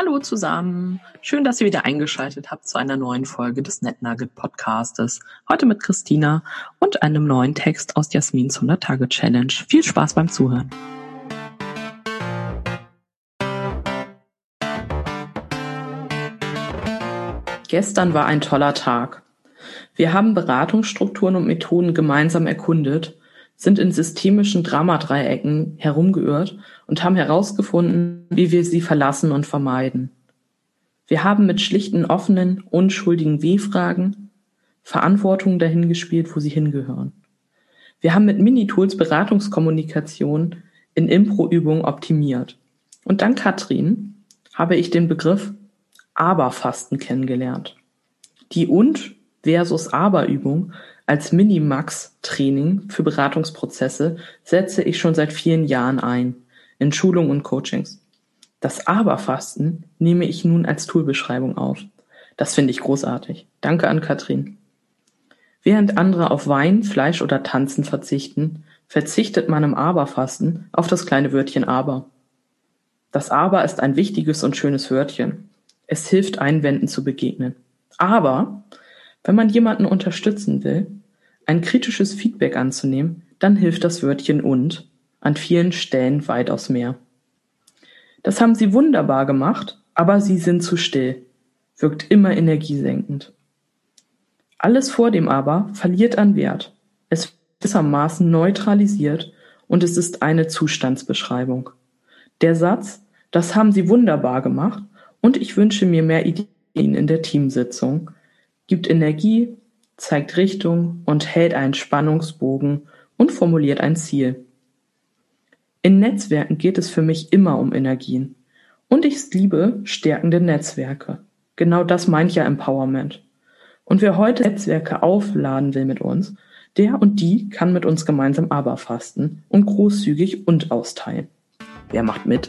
Hallo zusammen. Schön, dass ihr wieder eingeschaltet habt zu einer neuen Folge des NetNugget Podcastes. Heute mit Christina und einem neuen Text aus Jasmins 100 Tage Challenge. Viel Spaß beim Zuhören. Gestern war ein toller Tag. Wir haben Beratungsstrukturen und Methoden gemeinsam erkundet sind in systemischen Dramadreiecken herumgeirrt und haben herausgefunden, wie wir sie verlassen und vermeiden. Wir haben mit schlichten, offenen, unschuldigen W-Fragen Verantwortung dahin wo sie hingehören. Wir haben mit Minitools Beratungskommunikation in Impro-Übungen optimiert. Und dank Katrin habe ich den Begriff Aberfasten kennengelernt. Die Und versus Aber-Übung als Minimax-Training für Beratungsprozesse setze ich schon seit vielen Jahren ein, in Schulungen und Coachings. Das Aberfasten nehme ich nun als Toolbeschreibung auf. Das finde ich großartig. Danke an Katrin. Während andere auf Wein, Fleisch oder Tanzen verzichten, verzichtet man im Aberfasten auf das kleine Wörtchen Aber. Das Aber ist ein wichtiges und schönes Wörtchen. Es hilft Einwänden zu begegnen. Aber wenn man jemanden unterstützen will, ein kritisches Feedback anzunehmen, dann hilft das Wörtchen und an vielen Stellen weitaus mehr. Das haben sie wunderbar gemacht, aber sie sind zu still, wirkt immer energiesenkend. Alles vor dem aber verliert an Wert. Es wird gewissermaßen neutralisiert und es ist eine Zustandsbeschreibung. Der Satz, das haben sie wunderbar gemacht und ich wünsche mir mehr Ideen in der Teamsitzung, gibt Energie, zeigt Richtung und hält einen Spannungsbogen und formuliert ein Ziel. In Netzwerken geht es für mich immer um Energien. Und ich liebe stärkende Netzwerke. Genau das meint ja Empowerment. Und wer heute Netzwerke aufladen will mit uns, der und die kann mit uns gemeinsam aber fasten und großzügig und austeilen. Wer macht mit?